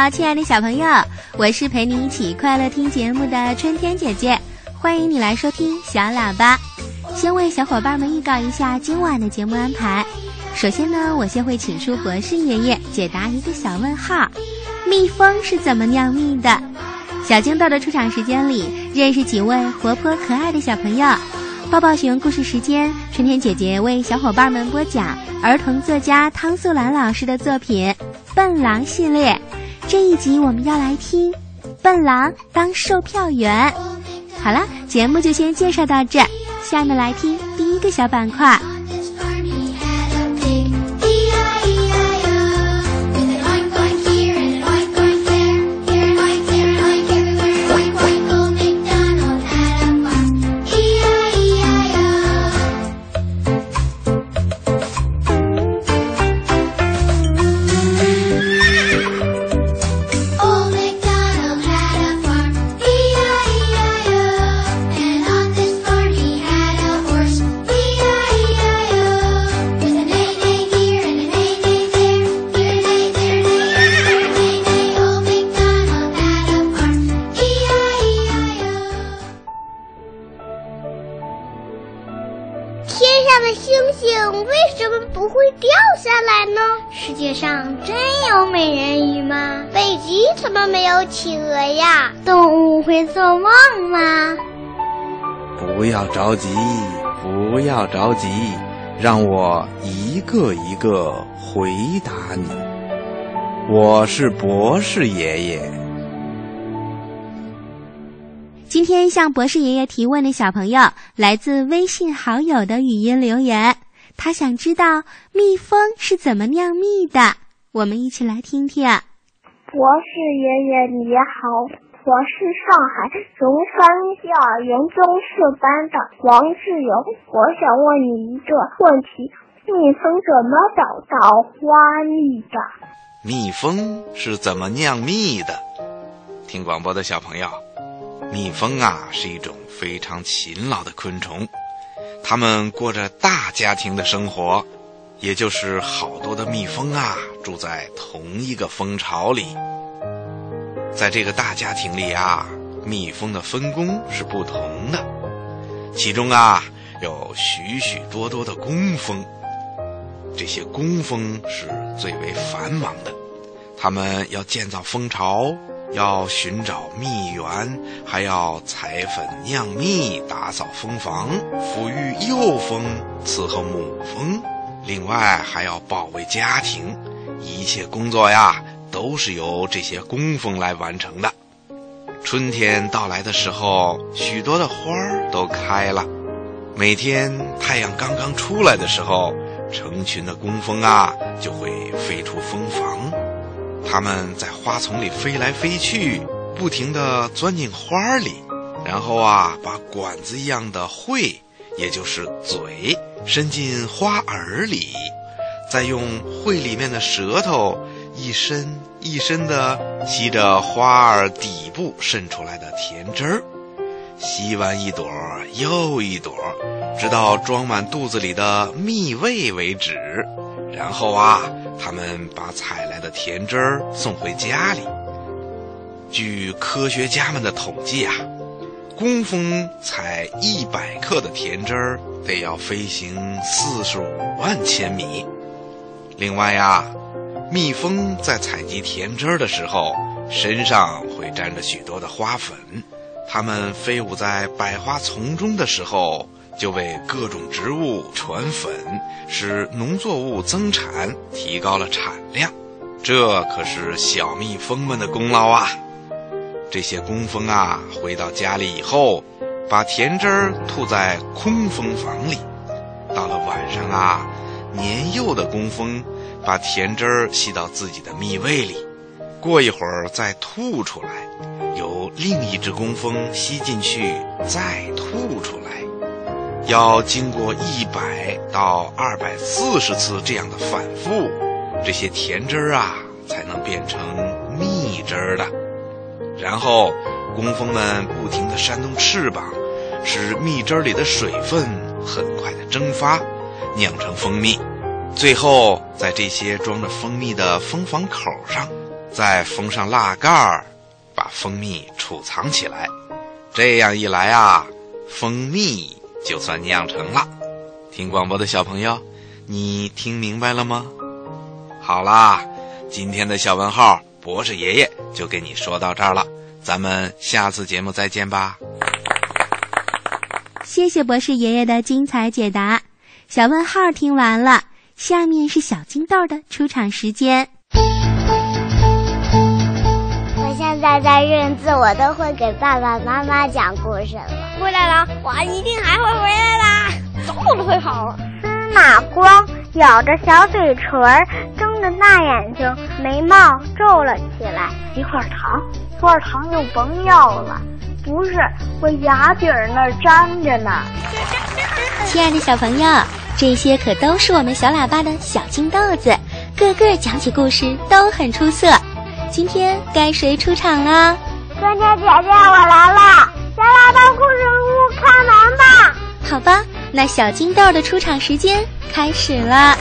好，亲爱的小朋友，我是陪你一起快乐听节目的春天姐姐，欢迎你来收听小喇叭。先为小伙伴们预告一下今晚的节目安排。首先呢，我先会请出博士爷爷解答一个小问号：蜜蜂是怎么酿蜜的？小金豆的出场时间里，认识几位活泼可爱的小朋友。抱抱熊故事时间，春天姐姐为小伙伴们播讲儿童作家汤素兰老师的作品《笨狼》系列。这一集我们要来听《笨狼当售票员》。好了，节目就先介绍到这，下面来听第一个小板块。企鹅呀，动物会做梦吗？不要着急，不要着急，让我一个一个回答你。我是博士爷爷。今天向博士爷爷提问的小朋友来自微信好友的语音留言，他想知道蜜蜂是怎么酿蜜的。我们一起来听听。博士爷爷你好，我是上海荣山幼儿园中四班的王志勇，我想问你一个问题：蜜蜂怎么找到花蜜的？蜜蜂是怎么酿蜜的？听广播的小朋友，蜜蜂啊是一种非常勤劳的昆虫，它们过着大家庭的生活。也就是好多的蜜蜂啊，住在同一个蜂巢里。在这个大家庭里啊，蜜蜂的分工是不同的。其中啊，有许许多多的工蜂。这些工蜂是最为繁忙的，他们要建造蜂巢，要寻找蜜源，还要采粉酿蜜、打扫蜂房、抚育幼蜂、伺候母蜂。另外还要保卫家庭，一切工作呀都是由这些工蜂来完成的。春天到来的时候，许多的花儿都开了。每天太阳刚刚出来的时候，成群的工蜂啊就会飞出蜂房，它们在花丛里飞来飞去，不停地钻进花里，然后啊把管子一样的喙，也就是嘴。伸进花儿里，再用喙里面的舌头一伸一伸地吸着花儿底部渗出来的甜汁儿，吸完一朵又一朵，直到装满肚子里的蜜味为止。然后啊，他们把采来的甜汁儿送回家里。据科学家们的统计啊。工蜂采一百克的甜汁儿，得要飞行四十五万千米。另外呀，蜜蜂在采集甜汁儿的时候，身上会沾着许多的花粉。它们飞舞在百花丛中的时候，就为各种植物传粉，使农作物增产，提高了产量。这可是小蜜蜂们的功劳啊！这些工蜂啊，回到家里以后，把甜汁儿吐在空蜂房里。到了晚上啊，年幼的工蜂把甜汁儿吸到自己的蜜胃里，过一会儿再吐出来，由另一只工蜂吸进去，再吐出来，要经过一百到二百四十次这样的反复，这些甜汁儿啊，才能变成蜜汁儿的。然后，工蜂们不停地扇动翅膀，使蜜汁里的水分很快的蒸发，酿成蜂蜜。最后，在这些装着蜂蜜的蜂房口上，再封上蜡盖儿，把蜂蜜储藏起来。这样一来啊，蜂蜜就算酿成了。听广播的小朋友，你听明白了吗？好啦，今天的小问号，博士爷爷就给你说到这儿了。咱们下次节目再见吧。谢谢博士爷爷的精彩解答。小问号听完了，下面是小金豆的出场时间。我现在在认字，我都会给爸爸妈妈讲故事了。回来了，我一定还会回来啦！走路都会跑。司马光咬着小嘴唇儿，睁着大眼睛，眉毛皱了起来。一块糖，一块糖就甭要了。不是，我牙底儿那儿粘着呢。亲爱的小朋友，这些可都是我们小喇叭的小金豆子，个个讲起故事都很出色。今天该谁出场了？春天姐姐，我来了！小喇叭故事屋开门吧！好吧，那小金豆的出场时间开始了。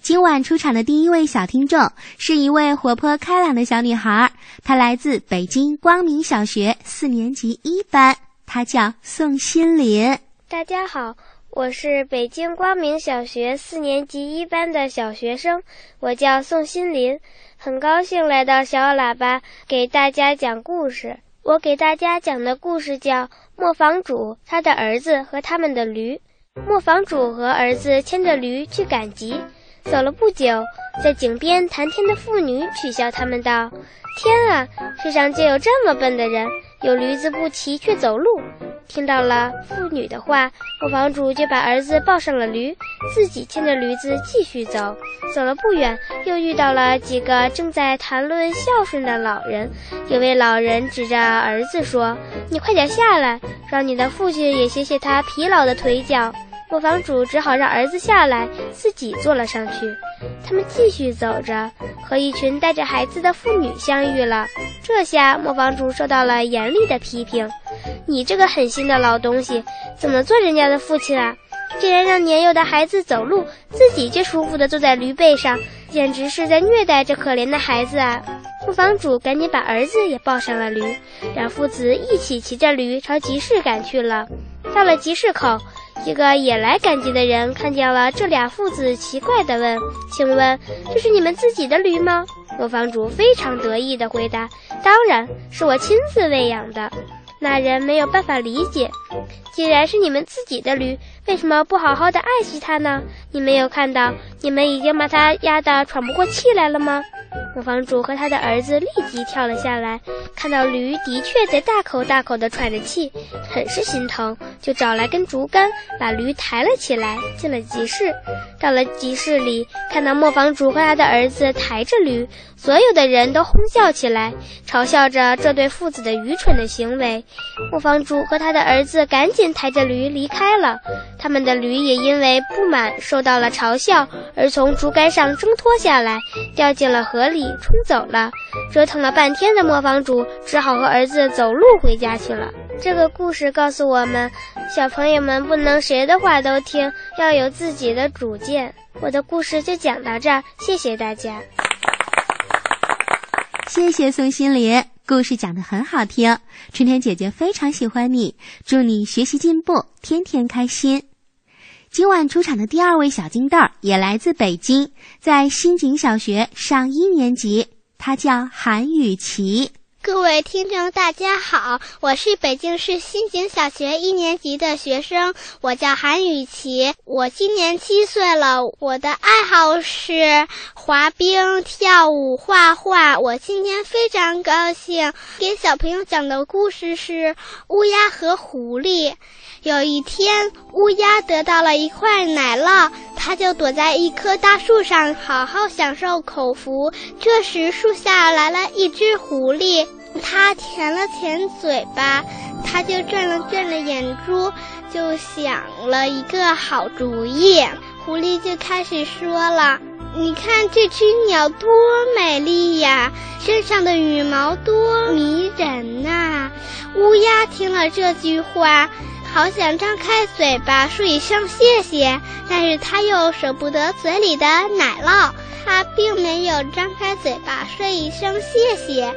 今晚出场的第一位小听众是一位活泼开朗的小女孩，她来自北京光明小学四年级一班，她叫宋心林。大家好，我是北京光明小学四年级一班的小学生，我叫宋心林，很高兴来到小喇叭给大家讲故事。我给大家讲的故事叫《磨坊主、他的儿子和他们的驴》。磨坊主和儿子牵着驴去赶集。走了不久，在井边谈天的妇女取笑他们道：“天啊，世上竟有这么笨的人，有驴子不骑却走路。”听到了妇女的话，磨坊主就把儿子抱上了驴，自己牵着驴子继续走。走了不远，又遇到了几个正在谈论孝顺的老人。有位老人指着儿子说：“你快点下来，让你的父亲也歇歇他疲劳的腿脚。”磨坊主只好让儿子下来，自己坐了上去。他们继续走着，和一群带着孩子的妇女相遇了。这下磨坊主受到了严厉的批评：“你这个狠心的老东西，怎么做人家的父亲啊？竟然让年幼的孩子走路，自己却舒服的坐在驴背上，简直是在虐待这可怜的孩子啊！”磨坊主赶紧把儿子也抱上了驴，两父子一起骑着驴朝集市赶去了。到了集市口。一个也来赶集的人看见了这俩父子，奇怪地问：“请问这是你们自己的驴吗？”磨坊主非常得意地回答：“当然是我亲自喂养的。”那人没有办法理解：“既然是你们自己的驴，为什么不好好的爱惜它呢？你没有看到你们已经把它压得喘不过气来了吗？”磨坊主和他的儿子立即跳了下来，看到驴的确在大口大口地喘着气，很是心疼，就找来根竹竿，把驴抬了起来，进了集市。到了集市里，看到磨坊主和他的儿子抬着驴，所有的人都哄笑起来，嘲笑着这对父子的愚蠢的行为。磨坊主和他的儿子赶紧抬着驴离开了，他们的驴也因为不满受到了嘲笑，而从竹竿上挣脱下来，掉进了河里冲走了。折腾了半天的磨坊主只好和儿子走路回家去了。这个故事告诉我们，小朋友们不能谁的话都听，要有自己的主见。我的故事就讲到这儿，谢谢大家。谢谢宋心林，故事讲得很好听，春天姐姐非常喜欢你，祝你学习进步，天天开心。今晚出场的第二位小金豆儿也来自北京，在新井小学上一年级，他叫韩雨琪。各位听众，大家好，我是北京市新井小学一年级的学生，我叫韩雨琪，我今年七岁了。我的爱好是滑冰、跳舞、画画。我今天非常高兴，给小朋友讲的故事是《乌鸦和狐狸》。有一天，乌鸦得到了一块奶酪，它就躲在一棵大树上，好好享受口福。这时，树下来了一只狐狸，它舔了舔嘴巴，它就转了转了眼珠，就想了一个好主意。狐狸就开始说了：“你看这只鸟多美丽呀，身上的羽毛多迷人呐！”乌鸦听了这句话。好想张开嘴巴说一声谢谢，但是他又舍不得嘴里的奶酪。他并没有张开嘴巴说一声谢谢。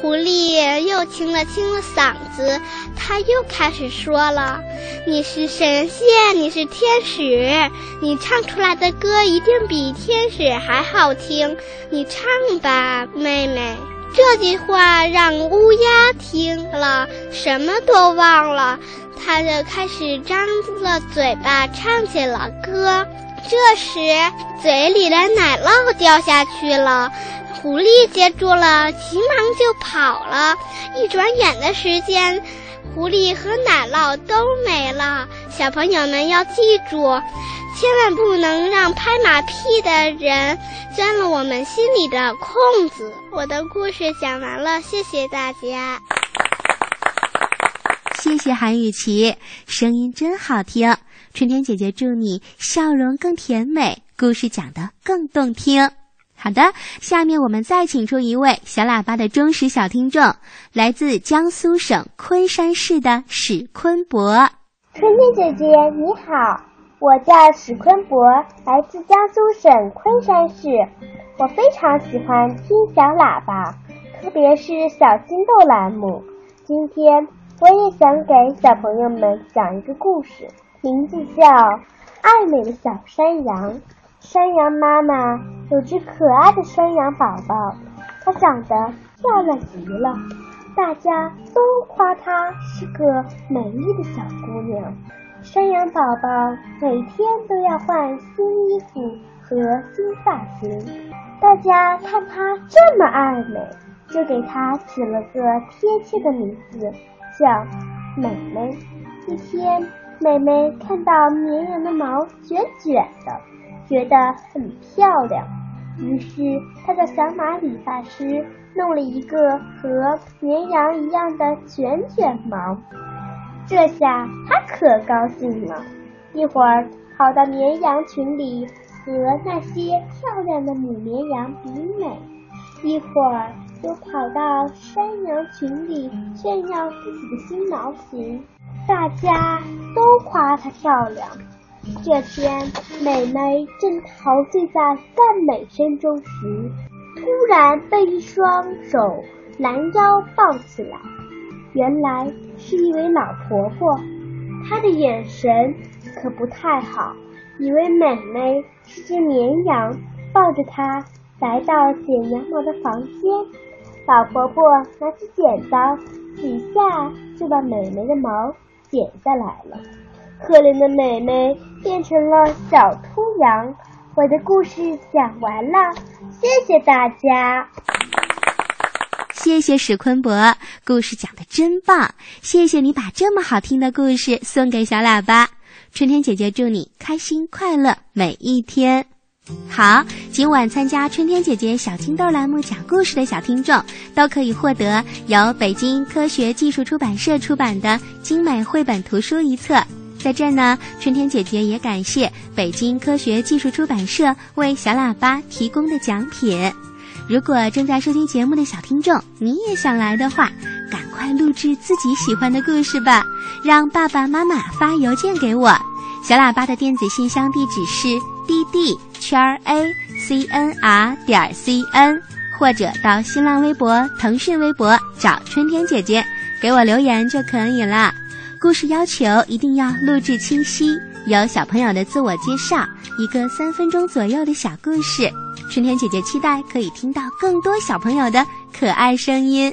狐狸又清了清了嗓子，他又开始说了：“你是神仙，你是天使，你唱出来的歌一定比天使还好听。你唱吧，妹妹。”这句话让乌鸦听了，什么都忘了，它就开始张了嘴巴唱起了歌。这时，嘴里的奶酪掉下去了，狐狸接住了，急忙就跑了。一转眼的时间，狐狸和奶酪都没了。小朋友们要记住，千万不能让拍马屁的人钻了我们心里的空子。我的故事讲完了，谢谢大家。谢谢韩雨琪，声音真好听。春天姐姐祝你笑容更甜美，故事讲得更动听。好的，下面我们再请出一位小喇叭的忠实小听众，来自江苏省昆山市的史坤博。春天姐姐你好，我叫史坤博，来自江苏省昆山市。我非常喜欢听小喇叭，特别是小金豆栏目。今天我也想给小朋友们讲一个故事。名字叫爱美的小山羊。山羊妈妈有只可爱的山羊宝宝，它长得漂亮极了，大家都夸她是个美丽的小姑娘。山羊宝宝每天都要换新衣服和新发型，大家看她这么爱美，就给她起了个贴切的名字，叫美美。一天。美美看到绵羊的毛卷卷的，觉得很漂亮，于是他叫小马理发师弄了一个和绵羊一样的卷卷毛。这下他可高兴了，一会儿跑到绵羊群里和那些漂亮的母绵羊比美，一会儿又跑到山羊群里炫耀自己的新毛型。大家都夸她漂亮。这天，美美正陶醉在赞美声中时，突然被一双手拦腰抱起来。原来是一位老婆婆，她的眼神可不太好，以为美美是只绵羊，抱着她来到剪羊毛的房间。老婆婆拿起剪刀，几下就把美美的毛。剪下来了，可怜的美美变成了小秃羊。我的故事讲完了，谢谢大家。谢谢史坤博，故事讲的真棒。谢谢你把这么好听的故事送给小喇叭。春天姐姐祝你开心快乐每一天。好，今晚参加春天姐姐小金豆栏目讲故事的小听众，都可以获得由北京科学技术出版社出版的精美绘本图书一册。在这儿呢，春天姐姐也感谢北京科学技术出版社为小喇叭提供的奖品。如果正在收听节目的小听众，你也想来的话，赶快录制自己喜欢的故事吧，让爸爸妈妈发邮件给我。小喇叭的电子信箱地址是 d d 圈 a c n r 点 c n，或者到新浪微博、腾讯微博找春天姐姐，给我留言就可以了。故事要求一定要录制清晰，有小朋友的自我介绍，一个三分钟左右的小故事。春天姐姐期待可以听到更多小朋友的可爱声音。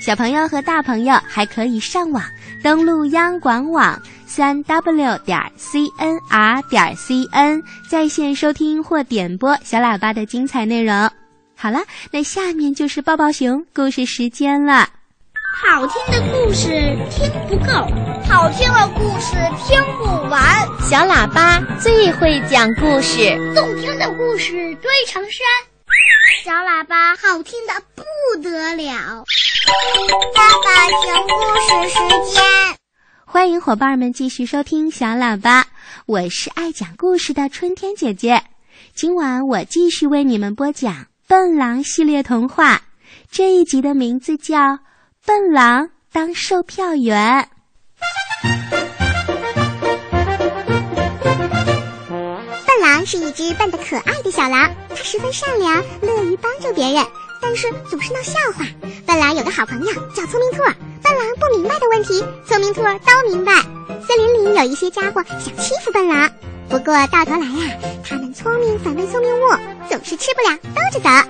小朋友和大朋友还可以上网登录央广网。三 w 点 cnr 点 cn 在线收听或点播小喇叭的精彩内容。好了，那下面就是抱抱熊故事时间了。好听的故事听不够，好听的故事听不完。小喇叭最会讲故事，动听的故事堆成山。小喇叭好听的不得了。爸爸讲故事时间。欢迎伙伴们继续收听小喇叭，我是爱讲故事的春天姐姐。今晚我继续为你们播讲《笨狼》系列童话，这一集的名字叫《笨狼当售票员。笨狼是一只笨得可爱的小狼它十分善良乐于帮助别人但是总是闹笑话。笨狼有个好朋友叫聪明兔。儿笨狼不明白的问题聪明兔儿都明白。森林里有一些家伙想欺负笨狼。不过到头来呀他们聪明反被聪明误总是吃不了兜着走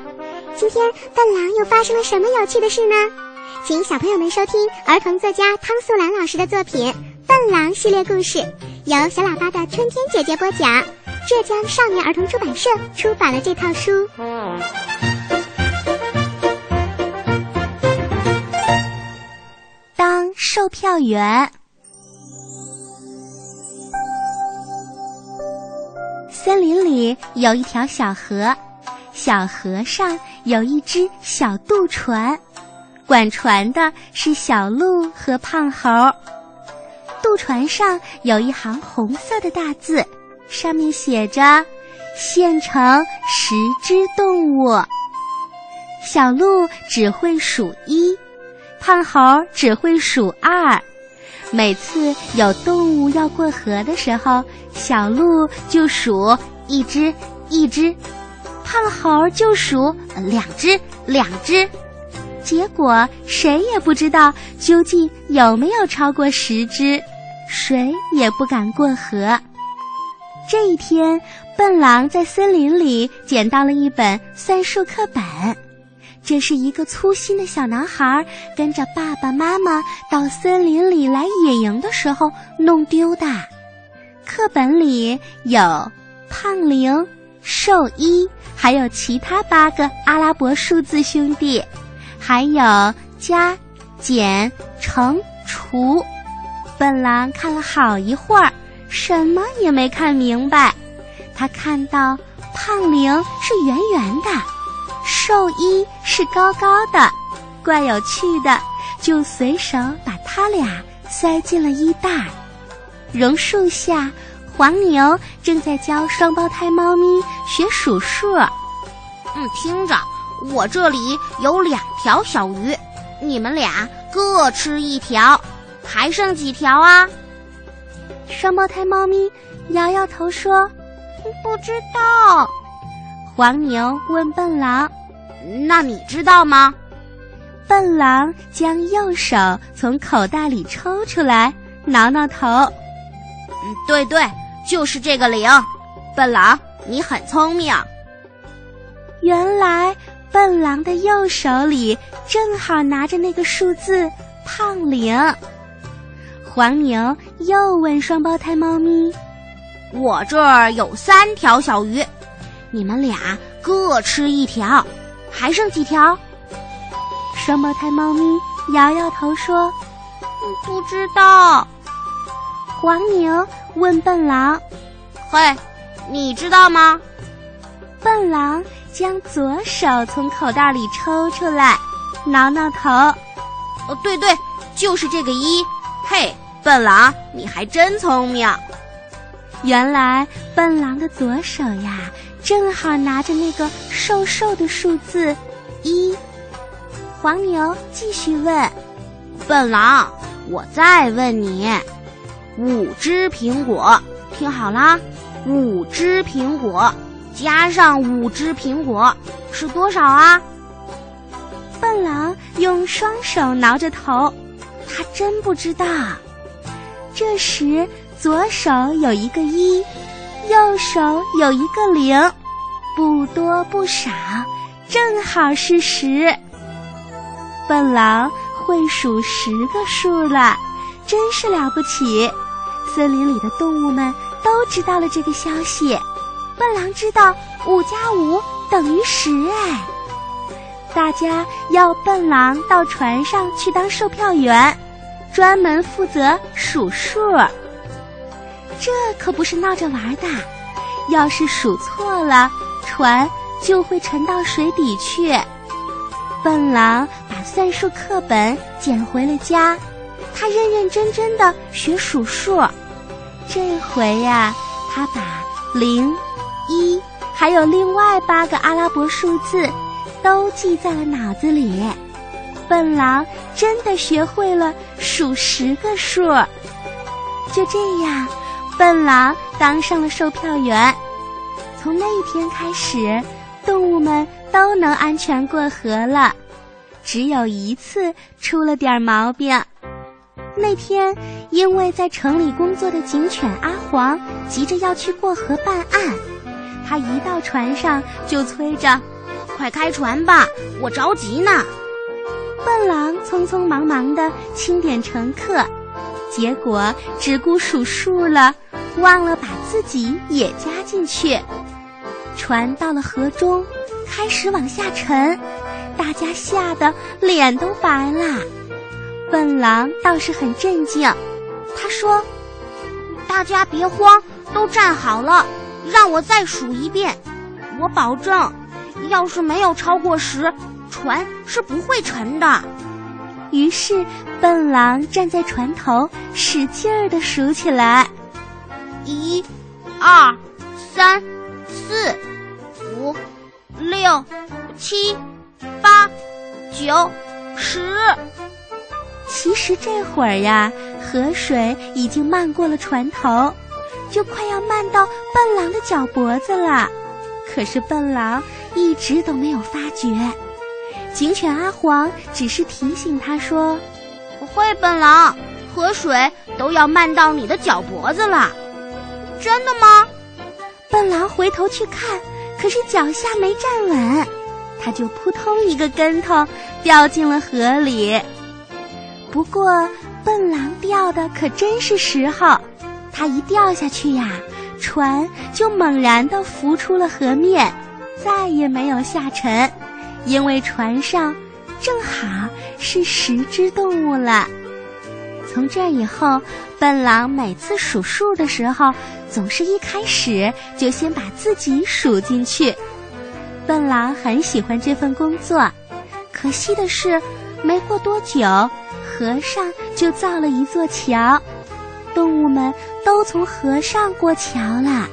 今天笨狼又发生了什么有趣的事呢？请小朋友们收听儿童作家汤素兰老师的作品《笨狼》系列故事，由小喇叭的春天姐姐播讲。浙江少年儿童出版社出版了这套书。当售票员。森林里有一条小河，小河上有一只小渡船，管船的是小鹿和胖猴。渡船上有一行红色的大字。上面写着：“现成十只动物。”小鹿只会数一，胖猴只会数二。每次有动物要过河的时候，小鹿就数一只一只，胖猴就数两只两只。结果谁也不知道究竟有没有超过十只，谁也不敢过河。这一天，笨狼在森林里捡到了一本算术课本。这是一个粗心的小男孩跟着爸爸妈妈到森林里来野营的时候弄丢的。课本里有胖零、瘦一，还有其他八个阿拉伯数字兄弟，还有加、减、乘、除。笨狼看了好一会儿。什么也没看明白，他看到胖零是圆圆的，瘦衣是高高的，怪有趣的，就随手把他俩塞进了衣袋。榕树下，黄牛正在教双胞胎猫咪学数数。嗯，听着，我这里有两条小鱼，你们俩各吃一条，还剩几条啊？双胞胎猫咪摇摇头说：“不知道。”黄牛问笨狼：“那你知道吗？”笨狼将右手从口袋里抽出来，挠挠头：“嗯，对对，就是这个铃。”笨狼，你很聪明。原来笨狼的右手里正好拿着那个数字“胖零”。黄牛又问双胞胎猫咪：“我这儿有三条小鱼，你们俩各吃一条，还剩几条？”双胞胎猫咪摇摇头说：“不知道。”黄牛问笨狼：“嘿，你知道吗？”笨狼将左手从口袋里抽出来，挠挠头：“哦，对对，就是这个一。”嘿。笨狼，你还真聪明！原来笨狼的左手呀，正好拿着那个瘦瘦的数字一。黄牛继续问：“笨狼，我再问你，五只苹果，听好啦，五只苹果加上五只苹果是多少啊？”笨狼用双手挠着头，他真不知道。这时，左手有一个一，右手有一个零，不多不少，正好是十。笨狼会数十个数了，真是了不起！森林里的动物们都知道了这个消息。笨狼知道五加五等于十，哎！大家要笨狼到船上去当售票员。专门负责数数，这可不是闹着玩的。要是数错了，船就会沉到水底去。笨狼把算术课本捡回了家，他认认真真的学数数。这回呀，他把零、一，还有另外八个阿拉伯数字，都记在了脑子里。笨狼真的学会了数十个数，就这样，笨狼当上了售票员。从那一天开始，动物们都能安全过河了。只有一次出了点毛病。那天，因为在城里工作的警犬阿黄急着要去过河办案，他一到船上就催着：“快开船吧，我着急呢。”笨狼匆匆忙忙的清点乘客，结果只顾数数了，忘了把自己也加进去。船到了河中，开始往下沉，大家吓得脸都白了。笨狼倒是很镇静，他说：“大家别慌，都站好了，让我再数一遍。我保证，要是没有超过十。”船是不会沉的。于是，笨狼站在船头，使劲儿的数起来：一、二、三、四、五、六、七、八、九、十。其实这会儿呀，河水已经漫过了船头，就快要漫到笨狼的脚脖子了。可是笨狼一直都没有发觉。警犬阿黄只是提醒他说：“不会，笨狼，河水都要漫到你的脚脖子了。”真的吗？笨狼回头去看，可是脚下没站稳，他就扑通一个跟头掉进了河里。不过，笨狼掉的可真是时候，他一掉下去呀，船就猛然的浮出了河面，再也没有下沉。因为船上正好是十只动物了。从这以后，笨狼每次数数的时候，总是一开始就先把自己数进去。笨狼很喜欢这份工作，可惜的是，没过多久，河上就造了一座桥，动物们都从河上过桥了，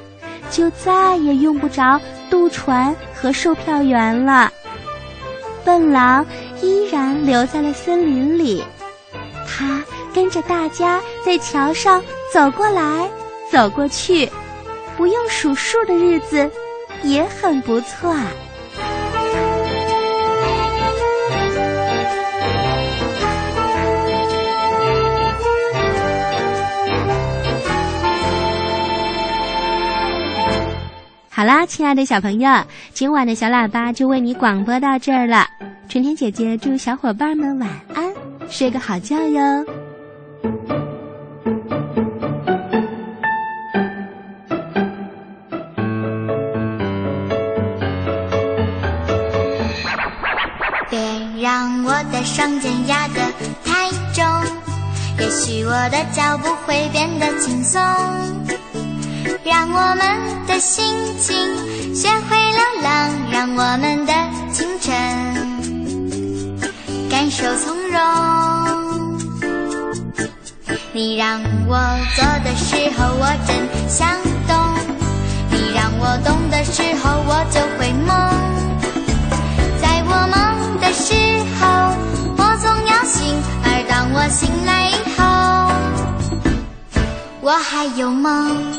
就再也用不着渡船和售票员了。笨狼依然留在了森林里，他跟着大家在桥上走过来走过去，不用数数的日子也很不错。好啦，亲爱的小朋友，今晚的小喇叭就为你广播到这儿了。春天姐姐祝小伙伴们晚安，睡个好觉哟。别让我的双肩压得太重，也许我的脚步会变得轻松。让我们的心情学会流浪，让我们的青春感受从容。你让我做的时候，我真想动；你让我动的时候，我就会梦。在我梦的时候，我总要醒；而当我醒来以后，我还有梦。